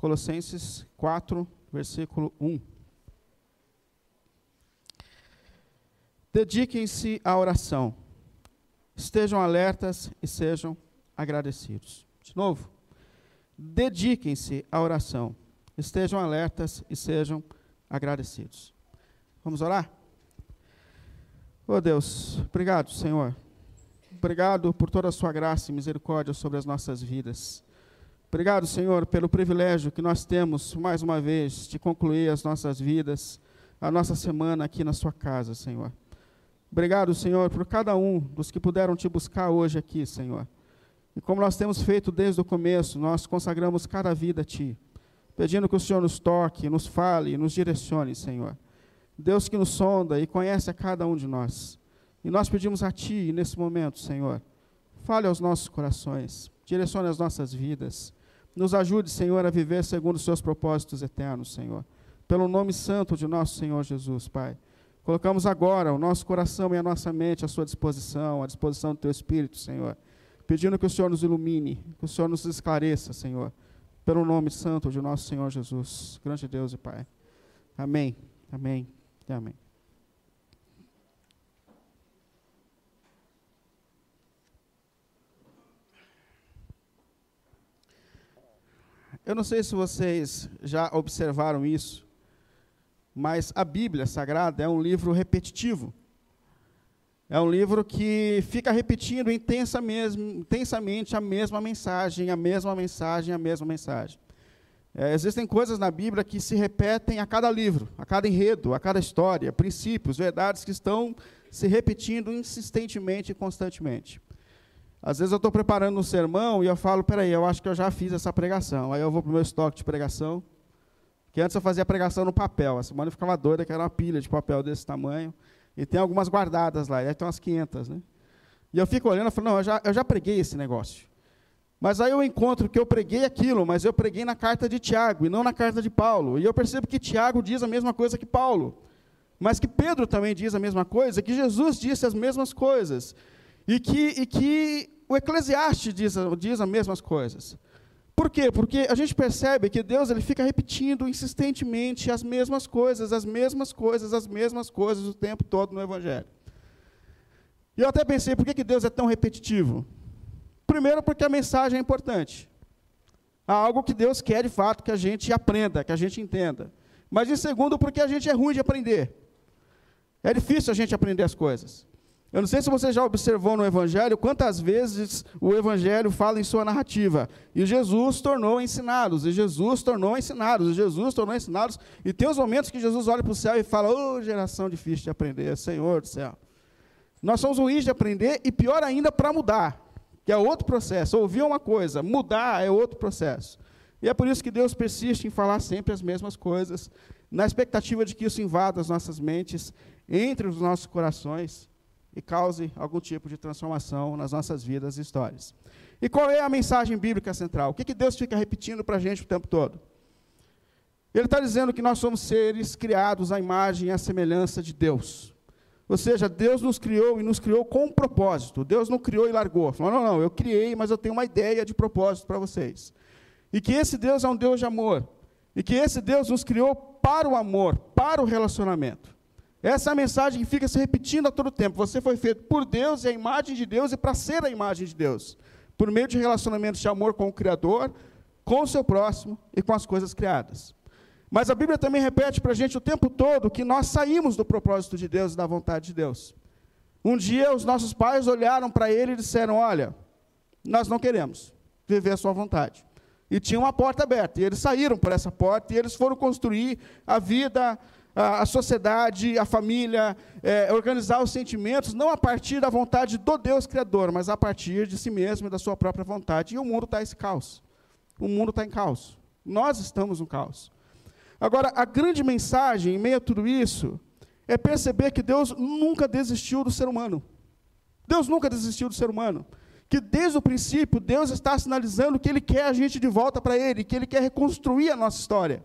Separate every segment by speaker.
Speaker 1: Colossenses 4, versículo 1. Dediquem-se à oração. Estejam alertas e sejam agradecidos. De novo, dediquem-se à oração. Estejam alertas e sejam agradecidos. Vamos orar? Oh Deus, obrigado, Senhor. Obrigado por toda a sua graça e misericórdia sobre as nossas vidas. Obrigado, Senhor, pelo privilégio que nós temos, mais uma vez, de concluir as nossas vidas, a nossa semana aqui na sua casa, Senhor. Obrigado, Senhor, por cada um dos que puderam te buscar hoje aqui, Senhor. E como nós temos feito desde o começo, nós consagramos cada vida a Ti, pedindo que o Senhor nos toque, nos fale, nos direcione, Senhor. Deus que nos sonda e conhece a cada um de nós. E nós pedimos a Ti, nesse momento, Senhor, fale aos nossos corações, direcione as nossas vidas. Nos ajude, Senhor, a viver segundo os Seus propósitos eternos, Senhor. Pelo nome santo de nosso Senhor Jesus, Pai. Colocamos agora o nosso coração e a nossa mente à sua disposição, à disposição do teu Espírito, Senhor. Pedindo que o Senhor nos ilumine, que o Senhor nos esclareça, Senhor. Pelo nome santo de nosso Senhor Jesus. Grande Deus e Pai. Amém. Amém. E amém. Eu não sei se vocês já observaram isso, mas a Bíblia Sagrada é um livro repetitivo. É um livro que fica repetindo intensamente a mesma mensagem, a mesma mensagem, a mesma mensagem. É, existem coisas na Bíblia que se repetem a cada livro, a cada enredo, a cada história, princípios, verdades que estão se repetindo insistentemente e constantemente. Às vezes eu estou preparando um sermão e eu falo, peraí, eu acho que eu já fiz essa pregação. Aí eu vou para o meu estoque de pregação, que antes eu fazia pregação no papel. A semana eu ficava doida, que era uma pilha de papel desse tamanho. E tem algumas guardadas lá, aí tem umas 500, né? E eu fico olhando e falo, não, eu já, eu já preguei esse negócio. Mas aí eu encontro que eu preguei aquilo, mas eu preguei na carta de Tiago e não na carta de Paulo. E eu percebo que Tiago diz a mesma coisa que Paulo. Mas que Pedro também diz a mesma coisa, que Jesus disse as mesmas coisas. E que, e que o Eclesiastes diz, diz as mesmas coisas. Por quê? Porque a gente percebe que Deus ele fica repetindo insistentemente as mesmas coisas, as mesmas coisas, as mesmas coisas o tempo todo no Evangelho. E eu até pensei, por que, que Deus é tão repetitivo? Primeiro, porque a mensagem é importante. Há algo que Deus quer de fato que a gente aprenda, que a gente entenda. Mas em segundo, porque a gente é ruim de aprender. É difícil a gente aprender as coisas. Eu não sei se você já observou no Evangelho quantas vezes o Evangelho fala em sua narrativa. E Jesus tornou ensinados, e Jesus tornou ensinados, e Jesus tornou ensinados. E tem os momentos que Jesus olha para o céu e fala: Ô oh, geração difícil de aprender, Senhor do céu. Nós somos ruins de aprender e pior ainda para mudar, que é outro processo. Ouvir uma coisa, mudar é outro processo. E é por isso que Deus persiste em falar sempre as mesmas coisas, na expectativa de que isso invada as nossas mentes, entre os nossos corações e cause algum tipo de transformação nas nossas vidas e histórias. E qual é a mensagem bíblica central? O que, que Deus fica repetindo para a gente o tempo todo? Ele está dizendo que nós somos seres criados à imagem e à semelhança de Deus. Ou seja, Deus nos criou e nos criou com um propósito. Deus não criou e largou. Falou, não, não, eu criei, mas eu tenho uma ideia de propósito para vocês. E que esse Deus é um Deus de amor. E que esse Deus nos criou para o amor, para o relacionamento. Essa é a mensagem que fica se repetindo a todo tempo. Você foi feito por Deus e a imagem de Deus e para ser a imagem de Deus. Por meio de relacionamentos de amor com o Criador, com o seu próximo e com as coisas criadas. Mas a Bíblia também repete para a gente o tempo todo que nós saímos do propósito de Deus e da vontade de Deus. Um dia os nossos pais olharam para ele e disseram: Olha, nós não queremos viver a sua vontade. E tinha uma porta aberta. E eles saíram por essa porta e eles foram construir a vida a, sociedade, a família, é, organizar os sentimentos, não a partir da vontade do Deus Criador, mas a partir de si mesmo e da sua própria vontade. E o mundo está esse caos. O mundo está em caos. Nós estamos no caos. Agora, a grande mensagem, em meio a tudo isso, é perceber que Deus nunca desistiu do ser humano. Deus nunca desistiu do ser humano. Que desde o princípio, Deus está sinalizando que Ele quer a gente de volta para Ele, que Ele quer reconstruir a nossa história.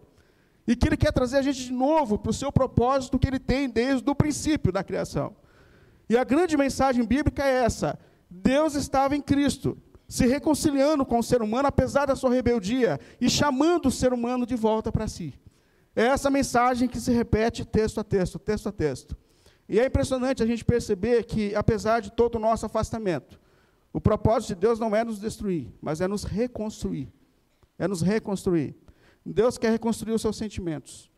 Speaker 1: E que Ele quer trazer a gente de novo para o seu propósito que Ele tem desde o princípio da criação. E a grande mensagem bíblica é essa: Deus estava em Cristo. se reconciliando com o ser humano, apesar da sua rebeldia, e chamando o ser humano de volta para si. É essa mensagem que se repete texto a texto, texto a texto. E é impressionante a gente perceber que, apesar de todo o nosso afastamento, o propósito de Deus não é nos destruir, mas é nos reconstruir. É nos reconstruir. Deus quer reconstruir os seus sentimentos.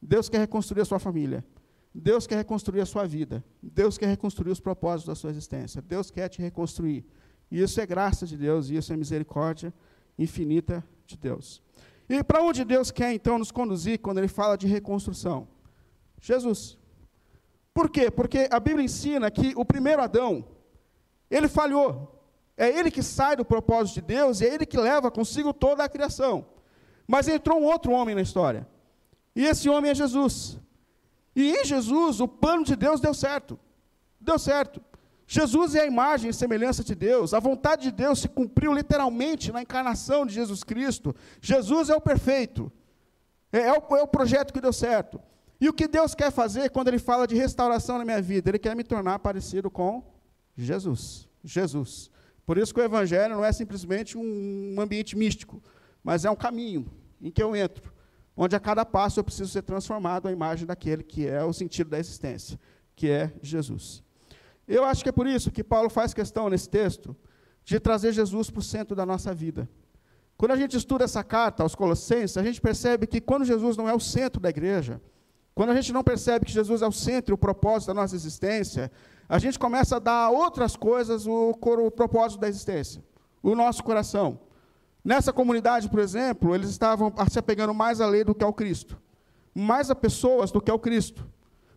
Speaker 1: Deus quer reconstruir a sua família. Deus quer reconstruir a sua vida. Deus quer reconstruir os propósitos da sua existência. Deus quer te reconstruir. E isso é graça de Deus, e isso é misericórdia infinita de Deus. E para onde Deus quer então nos conduzir quando Ele fala de reconstrução? Jesus. Por quê? Porque a Bíblia ensina que o primeiro Adão, ele falhou. É ele que sai do propósito de Deus e é ele que leva consigo toda a criação. Mas entrou um outro homem na história. E esse homem é Jesus. E em Jesus, o plano de Deus deu certo. Deu certo. Jesus é a imagem e semelhança de Deus. A vontade de Deus se cumpriu literalmente na encarnação de Jesus Cristo. Jesus é o perfeito. É, é, o, é o projeto que deu certo. E o que Deus quer fazer quando Ele fala de restauração na minha vida? Ele quer me tornar parecido com Jesus. Jesus. Por isso que o Evangelho não é simplesmente um ambiente místico, mas é um caminho em que eu entro, onde a cada passo eu preciso ser transformado à imagem daquele que é o sentido da existência, que é Jesus. Eu acho que é por isso que Paulo faz questão nesse texto de trazer Jesus para o centro da nossa vida. Quando a gente estuda essa carta aos Colossenses, a gente percebe que quando Jesus não é o centro da igreja, quando a gente não percebe que Jesus é o centro e o propósito da nossa existência, a gente começa a dar a outras coisas o, o propósito da existência, o nosso coração. Nessa comunidade, por exemplo, eles estavam se apegando mais à lei do que ao Cristo, mais a pessoas do que ao Cristo,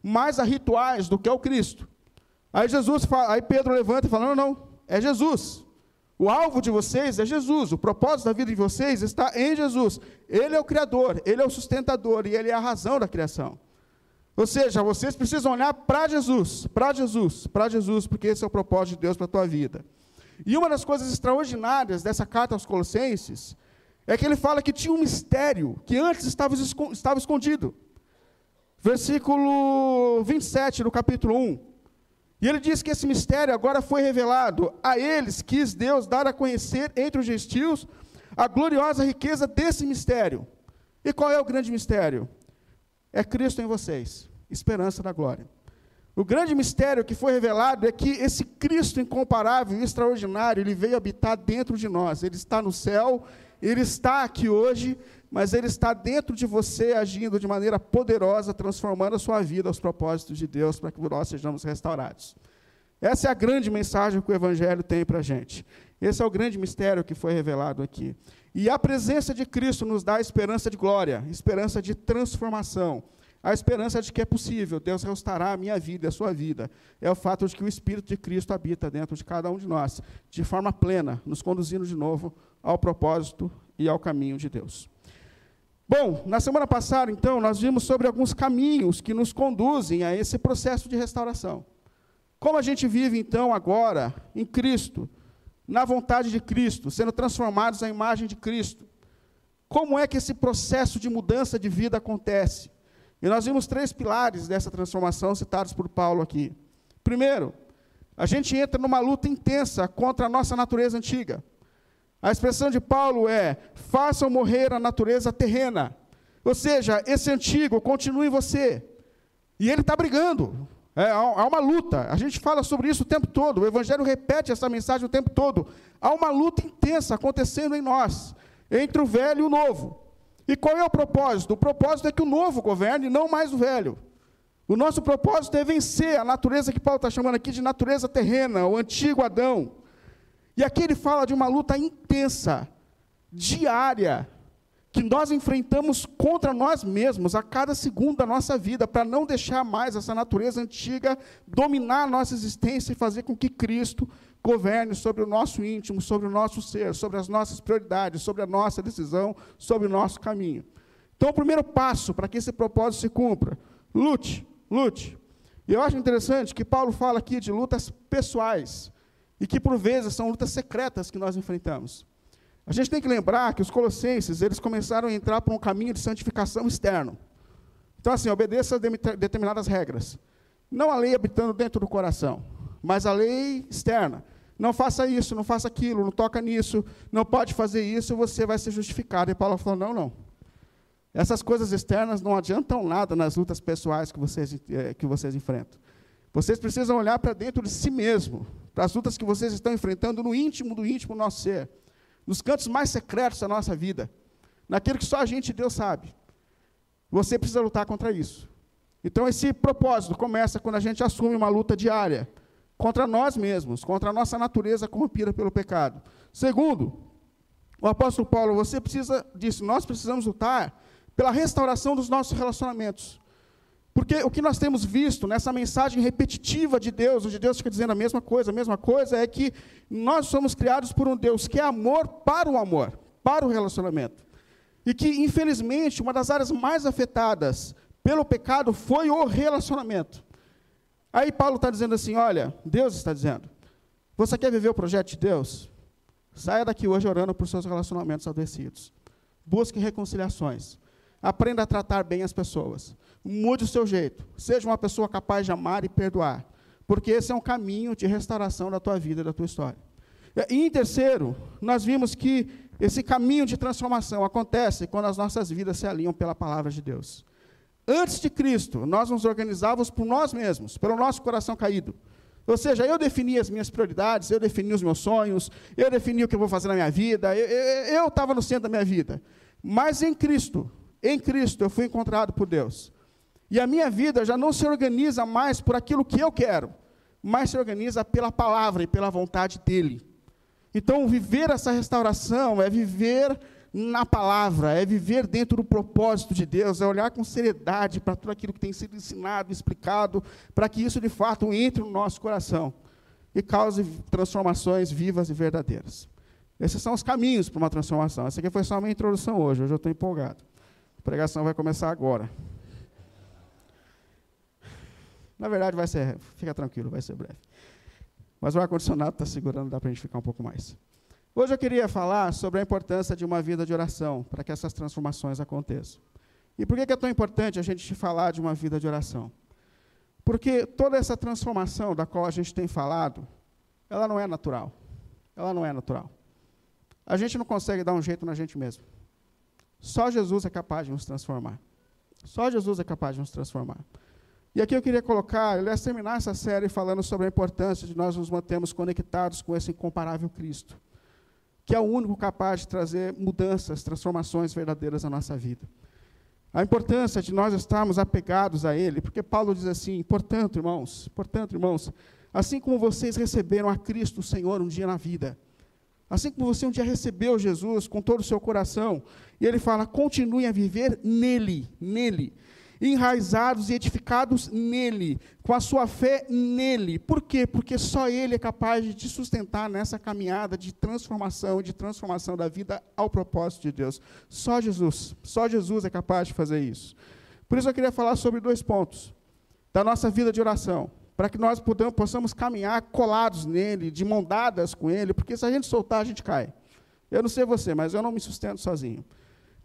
Speaker 1: mais a rituais do que ao Cristo. Aí Jesus, fala, aí Pedro levanta e fala: não, não, é Jesus. O alvo de vocês é Jesus. O propósito da vida de vocês está em Jesus. Ele é o Criador, Ele é o sustentador e Ele é a razão da criação. Ou seja, vocês precisam olhar para Jesus, para Jesus, para Jesus, porque esse é o propósito de Deus para a tua vida. E uma das coisas extraordinárias dessa carta aos Colossenses é que ele fala que tinha um mistério que antes estava, escondido. Versículo 27 do capítulo 1. E ele diz que esse mistério agora foi revelado. A eles quis Deus dar a conhecer entre os gentios a gloriosa riqueza desse mistério. E qual é o grande mistério? É Cristo em vocês esperança da glória. O grande mistério que foi revelado é que esse Cristo incomparável e extraordinário, ele veio habitar dentro de nós. Ele está no céu, ele está aqui hoje, mas ele está dentro de você, agindo de maneira poderosa, transformando a sua vida aos propósitos de Deus, para que nós sejamos restaurados. Essa é a grande mensagem que o Evangelho tem para a gente. Esse é o grande mistério que foi revelado aqui. E a presença de Cristo nos dá esperança de glória, esperança de transformação. A esperança de que é possível, Deus restaurar a minha vida, a sua vida. É o fato de que o Espírito de Cristo habita dentro de cada um de nós, de forma plena, nos conduzindo de novo ao propósito e ao caminho de Deus. Bom, na semana passada, então, nós vimos sobre alguns caminhos que nos conduzem a esse processo de restauração. Como a gente vive, então, agora, em Cristo, na vontade de Cristo, sendo transformados à imagem de Cristo. Como é que esse processo de mudança de vida acontece? E nós vimos três pilares dessa transformação citados por Paulo aqui. Primeiro, a gente entra numa luta intensa contra a nossa natureza antiga. A expressão de Paulo é: façam morrer a natureza terrena. Ou seja, esse antigo continua em você. E ele está brigando. É, há uma luta. A gente fala sobre isso o tempo todo. O Evangelho repete essa mensagem o tempo todo. Há uma luta intensa acontecendo em nós, entre o velho e o novo. E qual é o propósito? O propósito é que o novo governe, não mais o velho. O nosso propósito é vencer a natureza que Paulo está chamando aqui de natureza terrena, o antigo Adão. E aqui ele fala de uma luta intensa, diária, que nós enfrentamos contra nós mesmos a cada segundo da nossa vida, para não deixar mais essa natureza antiga dominar a nossa existência e fazer com que Cristo governe sobre o nosso íntimo, sobre o nosso ser, sobre as nossas prioridades, sobre a nossa decisão, sobre o nosso caminho. Então, o primeiro passo para que esse propósito se cumpra, lute, lute. E eu acho interessante que Paulo fala aqui de lutas pessoais, e que por vezes são lutas secretas que nós enfrentamos. A gente tem que lembrar que os colossenses, eles começaram a entrar por um caminho de santificação externo. Então, assim, obedeça a determinadas regras. Não a lei habitando dentro do coração, mas a lei externa não faça isso, não faça aquilo, não toca nisso, não pode fazer isso, você vai ser justificado. E Paulo falou: não, não. Essas coisas externas não adiantam nada nas lutas pessoais que vocês, eh, que vocês enfrentam. Vocês precisam olhar para dentro de si mesmo, para as lutas que vocês estão enfrentando no íntimo do íntimo nosso ser, nos cantos mais secretos da nossa vida, naquilo que só a gente e Deus sabe. Você precisa lutar contra isso. Então, esse propósito começa quando a gente assume uma luta diária contra nós mesmos, contra a nossa natureza corrompida pelo pecado. Segundo, o apóstolo Paulo, você precisa disso, nós precisamos lutar pela restauração dos nossos relacionamentos. Porque o que nós temos visto nessa mensagem repetitiva de Deus, onde Deus fica dizendo a mesma coisa, a mesma coisa, é que nós somos criados por um Deus que é amor para o amor, para o relacionamento. E que, infelizmente, uma das áreas mais afetadas pelo pecado foi o relacionamento. Aí Paulo está dizendo assim: olha, Deus está dizendo, você quer viver o projeto de Deus? Saia daqui hoje orando por seus relacionamentos adoecidos. Busque reconciliações. Aprenda a tratar bem as pessoas. Mude o seu jeito. Seja uma pessoa capaz de amar e perdoar. Porque esse é um caminho de restauração da tua vida da tua história. E em terceiro, nós vimos que esse caminho de transformação acontece quando as nossas vidas se alinham pela palavra de Deus. Antes de Cristo, nós nos organizávamos por nós mesmos, pelo nosso coração caído. Ou seja, eu definia as minhas prioridades, eu definia os meus sonhos, eu definia o que eu vou fazer na minha vida, eu estava no centro da minha vida. Mas em Cristo, em Cristo, eu fui encontrado por Deus. E a minha vida já não se organiza mais por aquilo que eu quero, mas se organiza pela palavra e pela vontade dEle. Então, viver essa restauração é viver na palavra, é viver dentro do propósito de Deus, é olhar com seriedade para tudo aquilo que tem sido ensinado, explicado, para que isso de fato entre no nosso coração e cause transformações vivas e verdadeiras. Esses são os caminhos para uma transformação. Essa aqui foi só uma introdução hoje, hoje eu estou empolgado. Pregação vai começar agora. Na verdade, vai ser, fica tranquilo, vai ser breve. Mas o ar-condicionado está segurando, dá para a gente ficar um pouco mais. Hoje eu queria falar sobre a importância de uma vida de oração para que essas transformações aconteçam. E por que é tão importante a gente falar de uma vida de oração? Porque toda essa transformação da qual a gente tem falado, ela não é natural. Ela não é natural. A gente não consegue dar um jeito na gente mesmo. Só Jesus é capaz de nos transformar. Só Jesus é capaz de nos transformar. E aqui eu queria colocar, aliás, terminar essa série falando sobre a importância de nós nos mantermos conectados com esse incomparável Cristo que é o único capaz de trazer mudanças, transformações verdadeiras na nossa vida. A importância de nós estarmos apegados a Ele, porque Paulo diz assim: portanto, irmãos, portanto, irmãos, assim como vocês receberam a Cristo, o Senhor, um dia na vida, assim como você um dia recebeu Jesus com todo o seu coração, e ele fala: continue a viver nele, nele enraizados e edificados nele, com a sua fé nele. Por quê? Porque só ele é capaz de te sustentar nessa caminhada de transformação, de transformação da vida ao propósito de Deus. Só Jesus, só Jesus é capaz de fazer isso. Por isso eu queria falar sobre dois pontos da nossa vida de oração, para que nós podamos, possamos caminhar colados nele, de mão dadas com ele, porque se a gente soltar, a gente cai. Eu não sei você, mas eu não me sustento sozinho.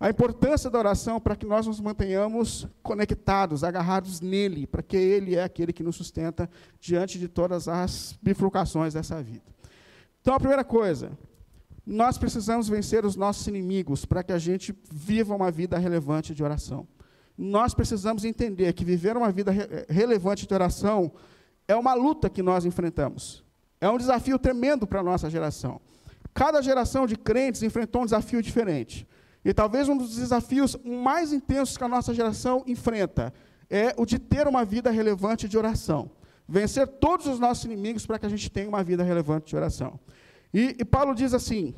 Speaker 1: A importância da oração para que nós nos mantenhamos conectados, agarrados nele, para que ele é aquele que nos sustenta diante de todas as bifurcações dessa vida. Então, a primeira coisa, nós precisamos vencer os nossos inimigos para que a gente viva uma vida relevante de oração. Nós precisamos entender que viver uma vida re relevante de oração é uma luta que nós enfrentamos. É um desafio tremendo para a nossa geração. Cada geração de crentes enfrentou um desafio diferente. E talvez um dos desafios mais intensos que a nossa geração enfrenta é o de ter uma vida relevante de oração. Vencer todos os nossos inimigos para que a gente tenha uma vida relevante de oração. E, e, Paulo diz assim,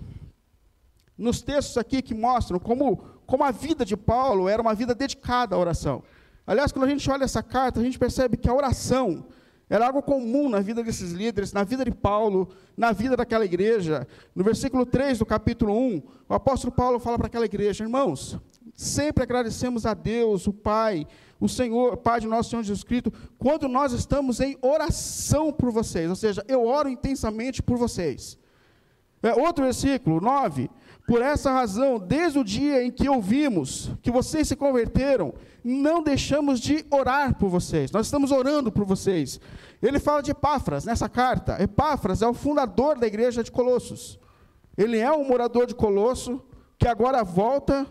Speaker 1: nos textos aqui que mostram como, como a vida de Paulo era uma vida dedicada à oração. Aliás, quando a gente olha essa carta, a gente percebe que a oração era algo comum na vida desses líderes, na vida de Paulo, na vida daquela igreja. No versículo 3 do capítulo 1, o apóstolo Paulo fala para aquela igreja: Irmãos, sempre agradecemos a Deus, o Pai, o Senhor, Pai de nosso Senhor Jesus Cristo, quando nós estamos em oração por vocês. Ou seja, eu oro intensamente por vocês. É, outro versículo, 9. Por essa razão, desde o dia em que ouvimos que vocês se converteram, não deixamos de orar por vocês. Nós estamos orando por vocês. Ele fala de Epáfras nessa carta. Epáfras é o fundador da igreja de Colossos. Ele é um morador de Colosso que agora volta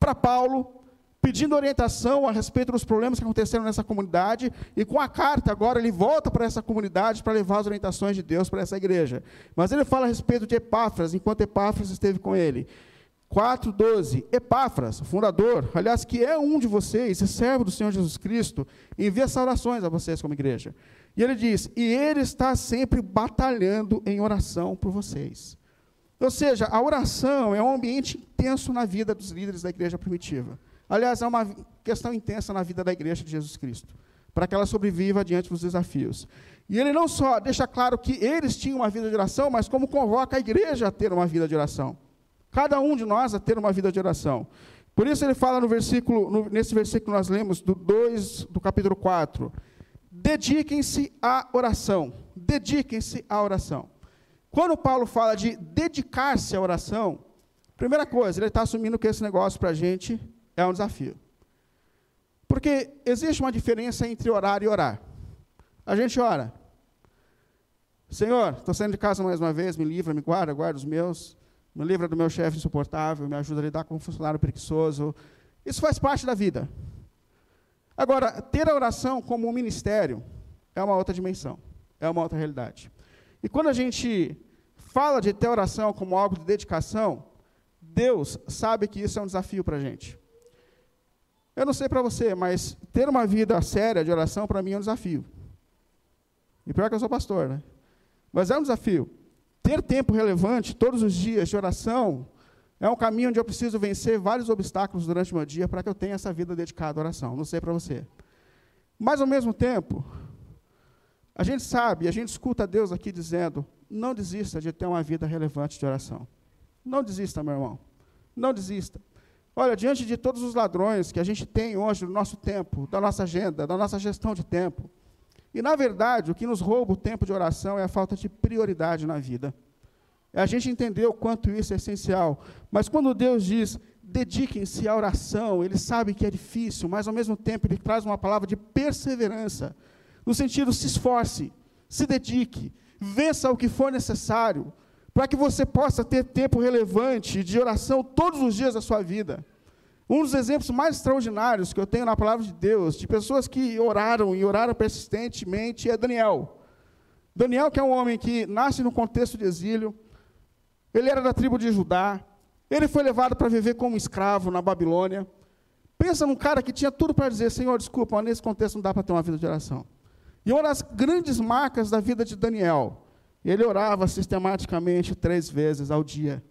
Speaker 1: para Paulo pedindo orientação a respeito dos problemas que aconteceram nessa comunidade, e com a carta agora ele volta para essa comunidade para levar as orientações de Deus para essa igreja. Mas ele fala a respeito de Epáfras, enquanto Epáfras esteve com ele. 4,12. Epáfras, fundador, aliás, que é um de vocês, é servo do Senhor Jesus Cristo, envia saudações a vocês como igreja. E ele diz: e ele está sempre batalhando em oração por vocês. Ou seja, a oração é um ambiente intenso na vida dos líderes da igreja primitiva. Aliás, é uma questão intensa na vida da igreja de Jesus Cristo, para que ela sobreviva diante dos desafios. E ele não só deixa claro que eles tinham uma vida de oração, mas como convoca a igreja a ter uma vida de oração. Cada um de nós a ter uma vida de oração. Por isso ele fala no versículo, no, nesse versículo nós lemos do 2 do capítulo 4. Dediquem-se à oração. Dediquem-se à oração. Quando Paulo fala de dedicar-se à oração, primeira coisa, ele está assumindo que esse negócio para a gente é um desafio. Porque existe uma diferença entre orar e orar. A gente ora. Senhor, estou saindo de casa mais uma vez, me livra, me guarda, guarda os meus, me livra do meu chefe insuportável, me ajuda a lidar com um funcionário preguiçoso. Isso faz parte da vida. Agora, ter a oração como um ministério é uma outra dimensão, é uma outra realidade. E quando a gente fala de ter oração como algo de dedicação, Deus sabe que isso é um desafio para a gente. Eu não sei para você, mas ter uma vida séria de oração para mim é um desafio. E pior que eu sou pastor, né? Mas é um desafio. Ter tempo relevante todos os dias de oração é um caminho onde eu preciso vencer vários obstáculos durante o meu dia para que eu tenha essa vida dedicada à oração. Não sei para você. Mas ao mesmo tempo, a gente sabe, a gente escuta Deus aqui dizendo: não desista de ter uma vida relevante de oração. Não desista, meu irmão. Não desista. Olha, diante de todos os ladrões que a gente tem hoje no nosso tempo, da nossa agenda, da nossa gestão de tempo, e na verdade o que nos rouba o tempo de oração é a falta de prioridade na vida. É a gente entender o quanto isso é essencial. Mas quando Deus diz, dediquem-se à oração, Ele sabe que é difícil, mas ao mesmo tempo Ele traz uma palavra de perseverança, no sentido, se esforce, se dedique, vença o que for necessário, para que você possa ter tempo relevante de oração todos os dias da sua vida. Um dos exemplos mais extraordinários que eu tenho na palavra de Deus, de pessoas que oraram e oraram persistentemente, é Daniel. Daniel, que é um homem que nasce no contexto de exílio, ele era da tribo de Judá, ele foi levado para viver como escravo na Babilônia. Pensa num cara que tinha tudo para dizer: Senhor, desculpa, mas nesse contexto não dá para ter uma vida de oração. E uma das grandes marcas da vida de Daniel ele orava sistematicamente três vezes ao dia.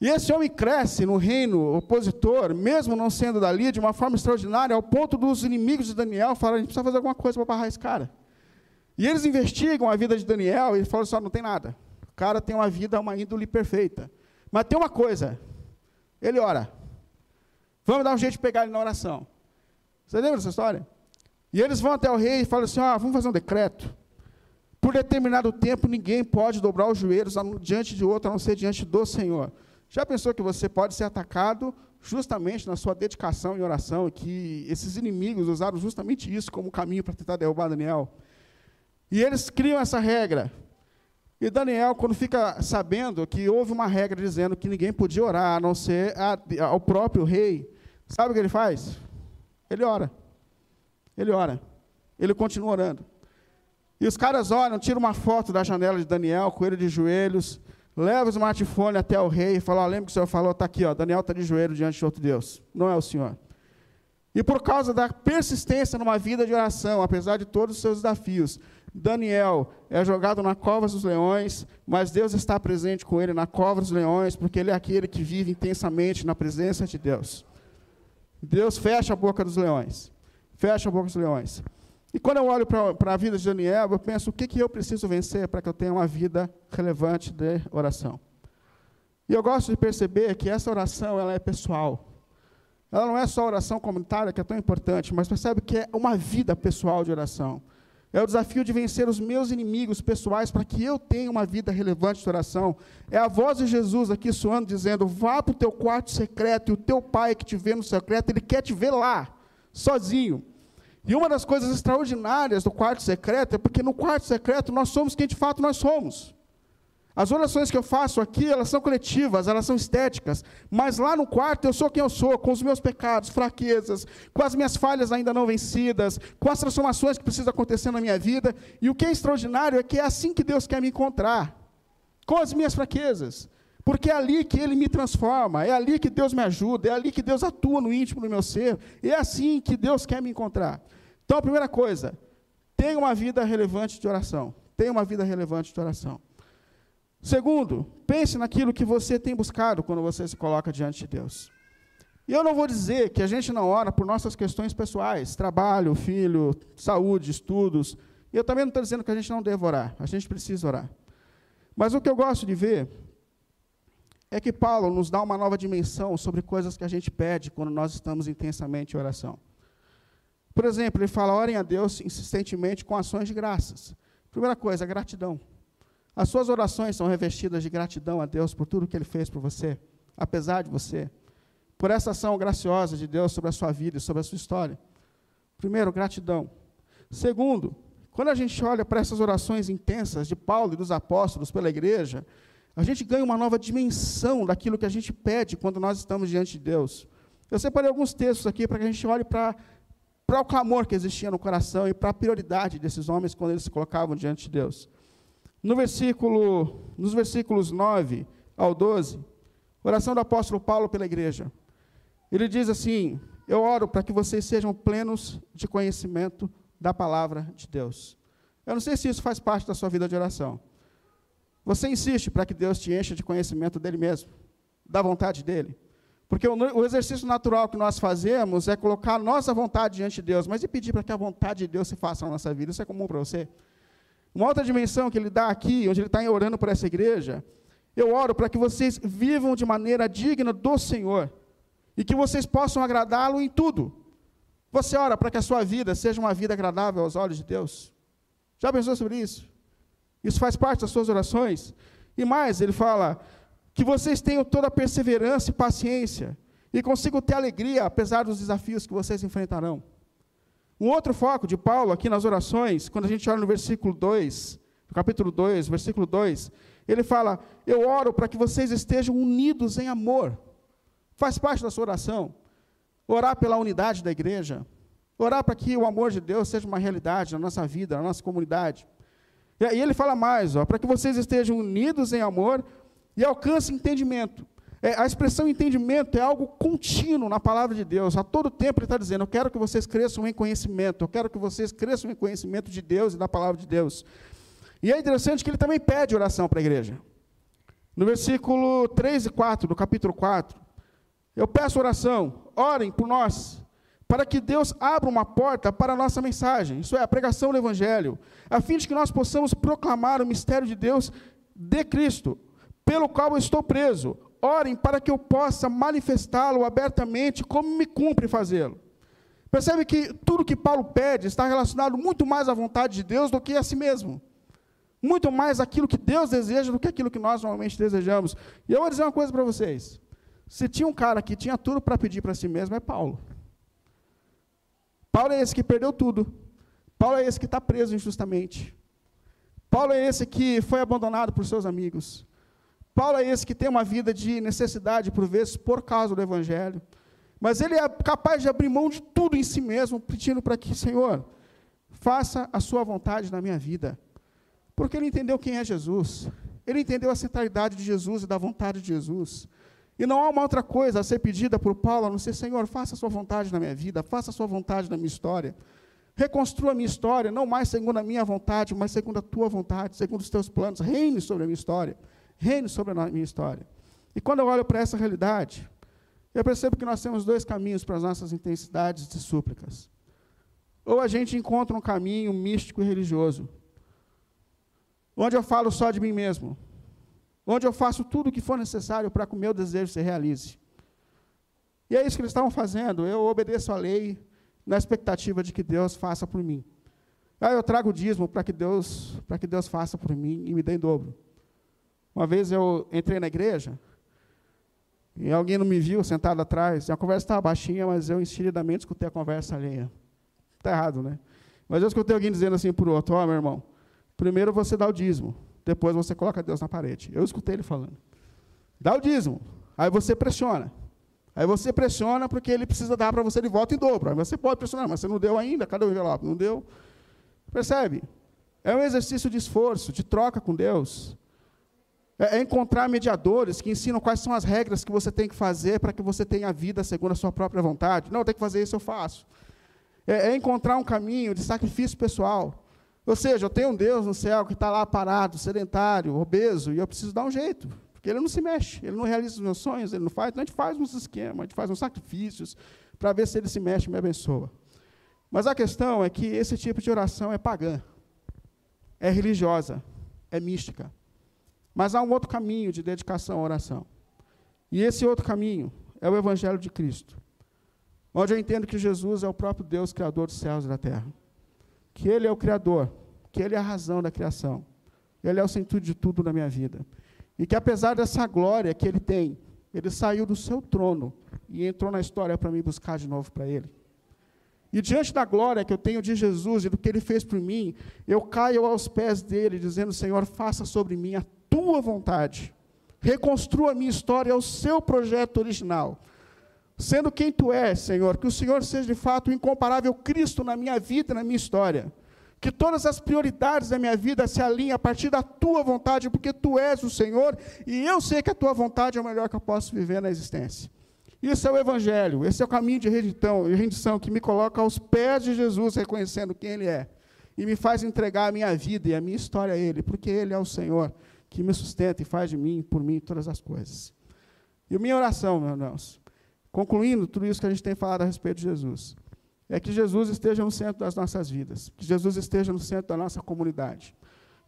Speaker 1: E esse homem cresce no reino opositor, mesmo não sendo dali, de uma forma extraordinária, ao ponto dos inimigos de Daniel falarem: a gente precisa fazer alguma coisa para barrar esse cara. E eles investigam a vida de Daniel e falam só: não tem nada. O cara tem uma vida, uma índole perfeita. Mas tem uma coisa: ele ora. Vamos dar um jeito de pegar ele na oração. Você lembra dessa história? E eles vão até o rei e falam assim: ah, vamos fazer um decreto. Por determinado tempo, ninguém pode dobrar os joelhos diante de outro, a não ser diante do Senhor. Já pensou que você pode ser atacado justamente na sua dedicação em oração, que esses inimigos usaram justamente isso como caminho para tentar derrubar Daniel? E eles criam essa regra. E Daniel, quando fica sabendo que houve uma regra dizendo que ninguém podia orar a não ser ao próprio rei, sabe o que ele faz? Ele ora. Ele ora. Ele continua orando. E os caras olham, tiram uma foto da janela de Daniel, com ele de joelhos, leva o smartphone até o rei e fala: oh, lembra que o senhor falou, está aqui, ó, Daniel está de joelho diante de outro Deus. Não é o senhor. E por causa da persistência numa vida de oração, apesar de todos os seus desafios, Daniel é jogado na cova dos leões, mas Deus está presente com ele na cova dos leões, porque ele é aquele que vive intensamente na presença de Deus. Deus fecha a boca dos leões. Fecha a boca dos leões. E quando eu olho para a vida de Daniel, eu penso, o que, que eu preciso vencer para que eu tenha uma vida relevante de oração? E eu gosto de perceber que essa oração ela é pessoal. Ela não é só oração comunitária, que é tão importante, mas percebe que é uma vida pessoal de oração. É o desafio de vencer os meus inimigos pessoais para que eu tenha uma vida relevante de oração. É a voz de Jesus aqui soando, dizendo: vá para o teu quarto secreto e o teu pai que te vê no secreto, ele quer te ver lá, sozinho. E uma das coisas extraordinárias do quarto secreto é porque no quarto secreto nós somos quem de fato nós somos. As orações que eu faço aqui, elas são coletivas, elas são estéticas, mas lá no quarto eu sou quem eu sou, com os meus pecados, fraquezas, com as minhas falhas ainda não vencidas, com as transformações que precisam acontecer na minha vida, e o que é extraordinário é que é assim que Deus quer me encontrar, com as minhas fraquezas, porque é ali que Ele me transforma, é ali que Deus me ajuda, é ali que Deus atua no íntimo do meu ser, é assim que Deus quer me encontrar. Então, a primeira coisa, tenha uma vida relevante de oração, tenha uma vida relevante de oração. Segundo, pense naquilo que você tem buscado quando você se coloca diante de Deus. E eu não vou dizer que a gente não ora por nossas questões pessoais, trabalho, filho, saúde, estudos. E eu também não estou dizendo que a gente não deve orar, a gente precisa orar. Mas o que eu gosto de ver é que Paulo nos dá uma nova dimensão sobre coisas que a gente pede quando nós estamos intensamente em oração. Por exemplo, ele fala: orem a Deus insistentemente com ações de graças. Primeira coisa, gratidão. As suas orações são revestidas de gratidão a Deus por tudo que Ele fez por você, apesar de você, por essa ação graciosa de Deus sobre a sua vida e sobre a sua história. Primeiro, gratidão. Segundo, quando a gente olha para essas orações intensas de Paulo e dos apóstolos pela igreja, a gente ganha uma nova dimensão daquilo que a gente pede quando nós estamos diante de Deus. Eu separei alguns textos aqui para que a gente olhe para, o clamor que existia no coração e para a prioridade desses homens quando eles se colocavam diante de Deus. No versículo, nos versículos 9 ao 12, oração do apóstolo Paulo pela igreja. Ele diz assim: Eu oro para que vocês sejam plenos de conhecimento da palavra de Deus. Eu não sei se isso faz parte da sua vida de oração. Você insiste para que Deus te encha de conhecimento dele mesmo, da vontade dele. Porque o, exercício natural que nós fazemos é colocar a nossa vontade diante de Deus, mas e pedir para que a vontade de Deus se faça na nossa vida. Isso é comum para você? Uma outra dimensão que ele dá aqui, onde ele está orando por essa igreja, eu oro para que vocês vivam de maneira digna do Senhor e que vocês possam agradá-lo em tudo. Você ora para que a sua vida seja uma vida agradável aos olhos de Deus? Já pensou sobre isso? Isso faz parte das suas orações? E mais, ele fala que vocês tenham toda a perseverança e paciência e consigam ter alegria apesar dos desafios que vocês enfrentarão. Um outro foco de Paulo aqui nas orações, quando a gente olha no versículo 2, no capítulo 2, versículo 2, ele fala: Eu oro para que vocês estejam unidos em amor. Faz parte da sua oração. Orar pela unidade da igreja. Orar para que o amor de Deus seja uma realidade na nossa vida, na nossa comunidade. E ele fala mais, para que vocês estejam unidos em amor e alcancem entendimento. É, a expressão entendimento é algo contínuo na palavra de Deus. A todo tempo ele está dizendo: Eu quero que vocês cresçam em conhecimento. Eu quero que vocês cresçam em conhecimento de Deus e da palavra de Deus. E é interessante que ele também pede oração para a igreja. No versículo 3 e 4, do capítulo 4, eu peço oração, orem por nós, para que Deus abra uma porta para a nossa mensagem, isso é, a pregação do Evangelho, a fim de que nós possamos proclamar o mistério de Deus de Cristo, pelo qual eu estou preso Orem para que eu possa manifestá-lo abertamente, como me cumpre fazê-lo. Percebe que tudo que Paulo pede está relacionado muito mais à vontade de Deus do que a si mesmo. Muito mais aquilo que Deus deseja do que aquilo que nós normalmente desejamos. E eu vou dizer uma coisa para vocês. Se tinha um cara que tinha tudo para pedir para si mesmo, é Paulo. Paulo é esse que perdeu tudo. Paulo é esse que está preso injustamente. Paulo é esse que foi abandonado por seus amigos. Paulo é esse que tem uma vida de necessidade, por vezes, por causa do Evangelho. Mas ele é capaz de abrir mão de tudo em si mesmo, pedindo para que, Senhor, faça a sua vontade na minha vida. Porque ele entendeu quem é Jesus. Ele entendeu a centralidade de Jesus e da vontade de Jesus. E não há uma outra coisa a ser pedida por Paulo, a não ser, Senhor, faça a sua vontade na minha vida, faça a sua vontade na minha história. Reconstrua a minha história, não mais segundo a minha vontade, mas segundo a tua vontade, segundo os teus planos. Reine sobre a minha história reine sobre a minha história. E quando eu olho para essa realidade, eu percebo que nós temos dois caminhos para as nossas intensidades de súplicas. Ou a gente encontra um caminho místico e religioso, onde eu falo só de mim mesmo, onde eu faço tudo o que for necessário para que o meu desejo se realize. E é isso que eles estavam fazendo. Eu obedeço à lei na expectativa de que Deus faça por mim. Ah, eu trago o dízimo para que Deus, para que Deus faça por mim e me dê em dobro. Uma vez eu entrei na igreja e alguém não me viu sentado atrás. A conversa estava baixinha, mas eu enxeridamente escutei a conversa alheia. Está errado, né? Mas eu escutei alguém dizendo assim para o outro: Ó, oh, meu irmão, primeiro você dá o dízimo, depois você coloca Deus na parede. Eu escutei ele falando. Dá o dízimo, aí você pressiona. Aí você pressiona porque ele precisa dar para você de volta em dobro. Aí você pode pressionar, mas você não deu ainda, cadê o envelope? Não deu. Percebe? É um exercício de esforço, de troca com Deus. É, é encontrar mediadores que ensinam quais são as regras que você tem que fazer para que você tenha a vida segundo a sua própria vontade. Não, tenho que fazer isso, eu faço. É, é encontrar um caminho de sacrifício pessoal. Ou seja, eu tenho um Deus no céu que está lá parado, sedentário, obeso, e eu preciso dar um jeito. Porque ele não se mexe, ele não realiza os meus sonhos, ele não faz. Então a gente faz uns esquemas, a gente faz uns sacrifícios para ver se ele se mexe e me abençoa. Mas a questão é que esse tipo de oração é pagã, é religiosa, é mística. Mas há um outro caminho de dedicação à oração. E esse outro caminho é o Evangelho de Cristo, onde eu entendo que Jesus é o próprio Deus, Criador dos céus e da terra. Que Ele é o Criador, que Ele é a razão da criação. Ele é o sentido de tudo na minha vida. E que apesar dessa glória que Ele tem, Ele saiu do seu trono e entrou na história para me buscar de novo para Ele. E diante da glória que eu tenho de Jesus e do que Ele fez por mim, eu caio aos pés dele, dizendo: Senhor, faça sobre mim a tua vontade. Reconstrua a minha história ao seu projeto original. Sendo quem tu és, Senhor, que o Senhor seja de fato o incomparável Cristo na minha vida, na minha história. Que todas as prioridades da minha vida se alinhem a partir da tua vontade, porque tu és o Senhor e eu sei que a tua vontade é o melhor que eu posso viver na existência. Isso é o Evangelho, esse é o caminho de rendição, de rendição que me coloca aos pés de Jesus, reconhecendo quem Ele é, e me faz entregar a minha vida e a minha história a Ele, porque Ele é o Senhor que me sustenta e faz de mim, por mim, todas as coisas. E minha oração, meus irmãos, concluindo tudo isso que a gente tem falado a respeito de Jesus, é que Jesus esteja no centro das nossas vidas, que Jesus esteja no centro da nossa comunidade.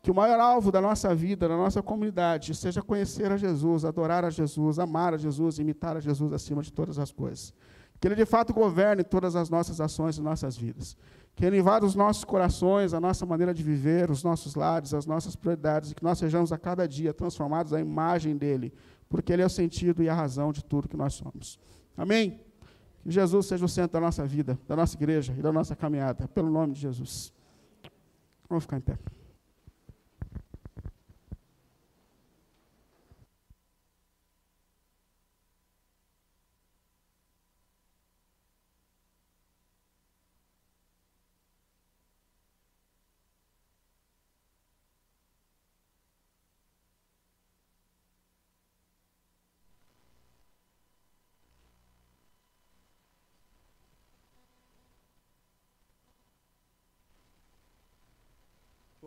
Speaker 1: Que o maior alvo da nossa vida, da nossa comunidade, seja conhecer a Jesus, adorar a Jesus, amar a Jesus, imitar a Jesus acima de todas as coisas. Que Ele de fato governe todas as nossas ações e nossas vidas. Que Ele invada os nossos corações, a nossa maneira de viver, os nossos lares, as nossas prioridades, e que nós sejamos a cada dia transformados à imagem dEle, porque Ele é o sentido e a razão de tudo que nós somos. Amém? Que Jesus seja o centro da nossa vida, da nossa igreja e da nossa caminhada, pelo nome de Jesus. Vamos ficar em pé.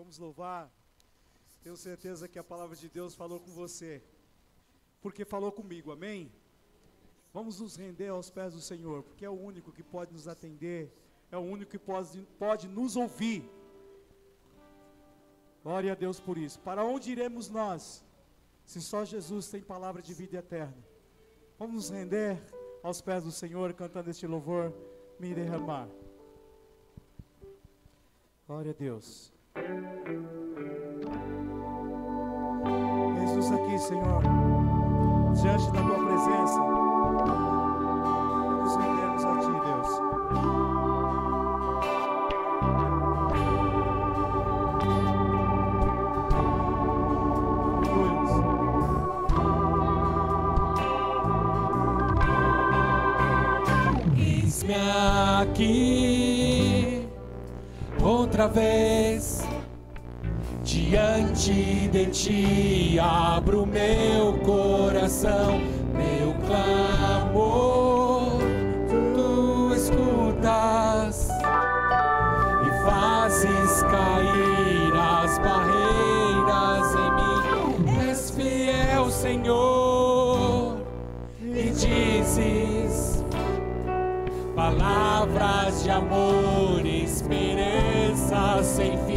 Speaker 2: Vamos louvar. Tenho certeza que a palavra de Deus falou com você, porque falou comigo, amém? Vamos nos render aos pés do Senhor, porque é o único que pode nos atender, é o único que pode, pode nos ouvir. Glória a Deus por isso. Para onde iremos nós, se só Jesus tem palavra de vida eterna? Vamos nos render aos pés do Senhor, cantando este louvor, me derramar. Glória a Deus. Jesus aqui, Senhor, diante da tua presença, nos rendemos a ti, Deus.
Speaker 3: Aqui outra vez Diante de ti abro meu coração, meu clamor, tu escutas e fazes cair as barreiras em mim. És fiel, Senhor, e dizes palavras de amor, esperança sem fim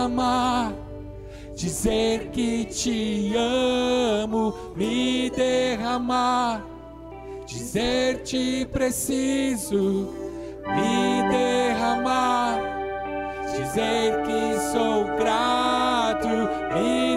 Speaker 3: derramar, dizer que te amo, me derramar, dizer te preciso, me derramar, dizer que sou grato, me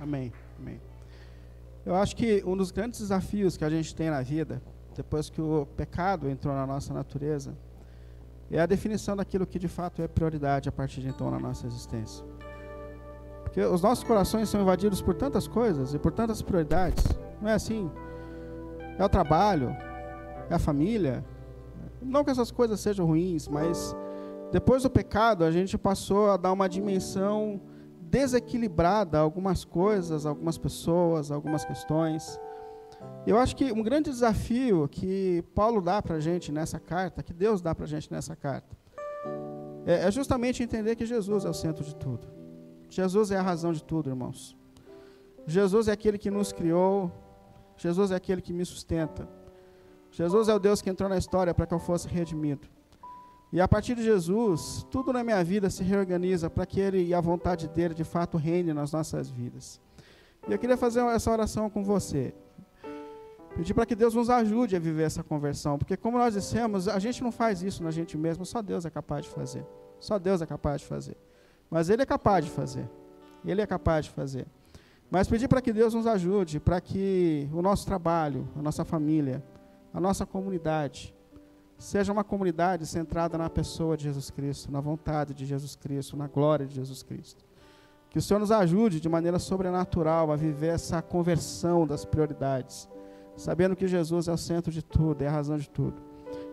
Speaker 1: Amém. Amém. Eu acho que um dos grandes desafios que a gente tem na vida, depois que o pecado entrou na nossa natureza, é a definição daquilo que de fato é prioridade a partir de então na nossa existência. Porque os nossos corações são invadidos por tantas coisas e por tantas prioridades. Não é assim? É o trabalho, é a família. Não que essas coisas sejam ruins, mas depois do pecado a gente passou a dar uma dimensão desequilibrada algumas coisas, algumas pessoas, algumas questões. Eu acho que um grande desafio que Paulo dá para a gente nessa carta, que Deus dá para a gente nessa carta, é, é justamente entender que Jesus é o centro de tudo. Jesus é a razão de tudo, irmãos. Jesus é aquele que nos criou. Jesus é aquele que me sustenta. Jesus é o Deus que entrou na história para que eu fosse redimido. E a partir de Jesus, tudo na minha vida se reorganiza para que Ele e a vontade dele de fato reine nas nossas vidas. E eu queria fazer essa oração com você. Pedir para que Deus nos ajude a viver essa conversão, porque como nós dissemos, a gente não faz isso na gente mesmo, só Deus é capaz de fazer. Só Deus é capaz de fazer. Mas Ele é capaz de fazer. Ele é capaz de fazer. Mas pedir para que Deus nos ajude, para que o nosso trabalho, a nossa família, a nossa comunidade, seja uma comunidade centrada na pessoa de Jesus Cristo, na vontade de Jesus Cristo, na glória de Jesus Cristo. Que o Senhor nos ajude de maneira sobrenatural a viver essa conversão das prioridades, sabendo que Jesus é o centro de tudo, é a razão de tudo.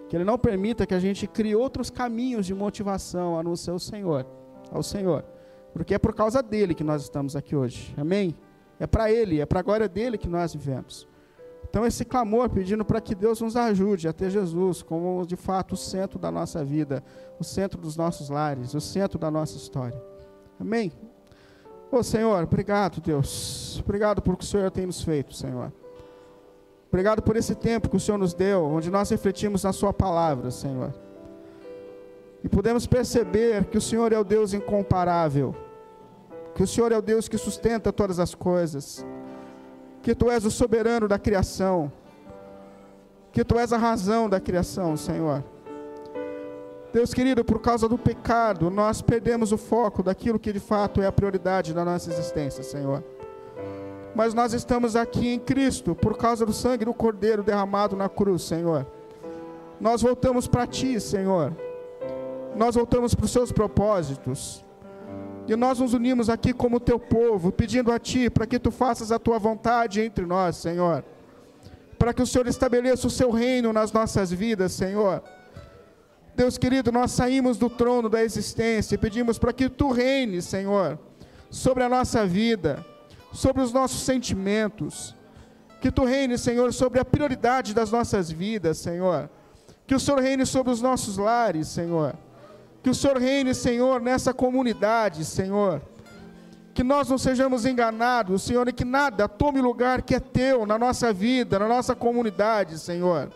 Speaker 1: Que Ele não permita que a gente crie outros caminhos de motivação a não ser o Senhor, ao Senhor. Porque é por causa dele que nós estamos aqui hoje. Amém? É para Ele, é para a glória dele que nós vivemos. Então, esse clamor pedindo para que Deus nos ajude a ter Jesus como de fato o centro da nossa vida, o centro dos nossos lares, o centro da nossa história. Amém? Ô Senhor, obrigado, Deus. Obrigado por o que o Senhor tem nos feito, Senhor. Obrigado por esse tempo que o Senhor nos deu, onde nós refletimos na Sua palavra, Senhor. E podemos perceber que o Senhor é o Deus incomparável, que o Senhor é o Deus que sustenta todas as coisas que tu és o soberano da criação, que tu és a razão da criação, Senhor. Deus querido, por causa do pecado, nós perdemos o foco daquilo que de fato é a prioridade da nossa existência, Senhor. Mas nós estamos aqui em Cristo por causa do sangue do Cordeiro derramado na cruz, Senhor. Nós voltamos para Ti, Senhor. Nós voltamos para os Seus propósitos. E nós nos unimos aqui como teu povo, pedindo a Ti para que Tu faças a Tua vontade entre nós, Senhor. Para que o Senhor estabeleça o Seu reino nas nossas vidas, Senhor. Deus querido, nós saímos do trono da existência e pedimos para que Tu reines, Senhor, sobre a nossa vida, sobre os nossos sentimentos. Que Tu reines, Senhor, sobre a prioridade das nossas vidas, Senhor. Que o Senhor reine sobre os nossos lares, Senhor que o Senhor reine, Senhor, nessa comunidade, Senhor. Que nós não sejamos enganados, Senhor, e que nada tome lugar que é teu na nossa vida, na nossa comunidade, Senhor.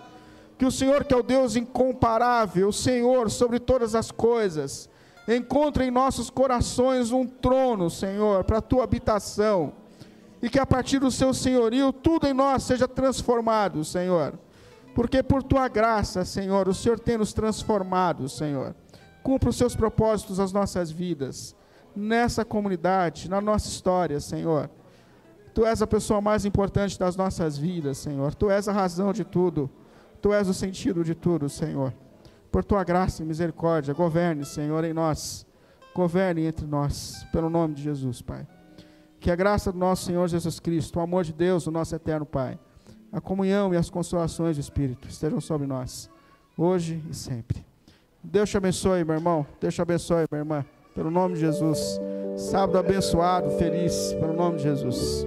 Speaker 1: Que o Senhor, que é o Deus incomparável, Senhor sobre todas as coisas, encontre em nossos corações um trono, Senhor, para a tua habitação. E que a partir do seu senhorio tudo em nós seja transformado, Senhor. Porque por tua graça, Senhor, o Senhor tem nos transformado, Senhor cumpra os seus propósitos nas nossas vidas, nessa comunidade, na nossa história, Senhor. Tu és a pessoa mais importante das nossas vidas, Senhor. Tu és a razão de tudo. Tu és o sentido de tudo, Senhor. Por tua graça e misericórdia, governe, Senhor, em nós. Governe entre nós, pelo nome de Jesus, Pai. Que a graça do nosso Senhor Jesus Cristo, o amor de Deus, o nosso eterno Pai, a comunhão e as consolações do Espírito estejam sobre nós, hoje e sempre. Deus te abençoe, meu irmão. Deus te abençoe, minha irmã. Pelo nome de Jesus. Sábado abençoado, feliz. Pelo nome de Jesus.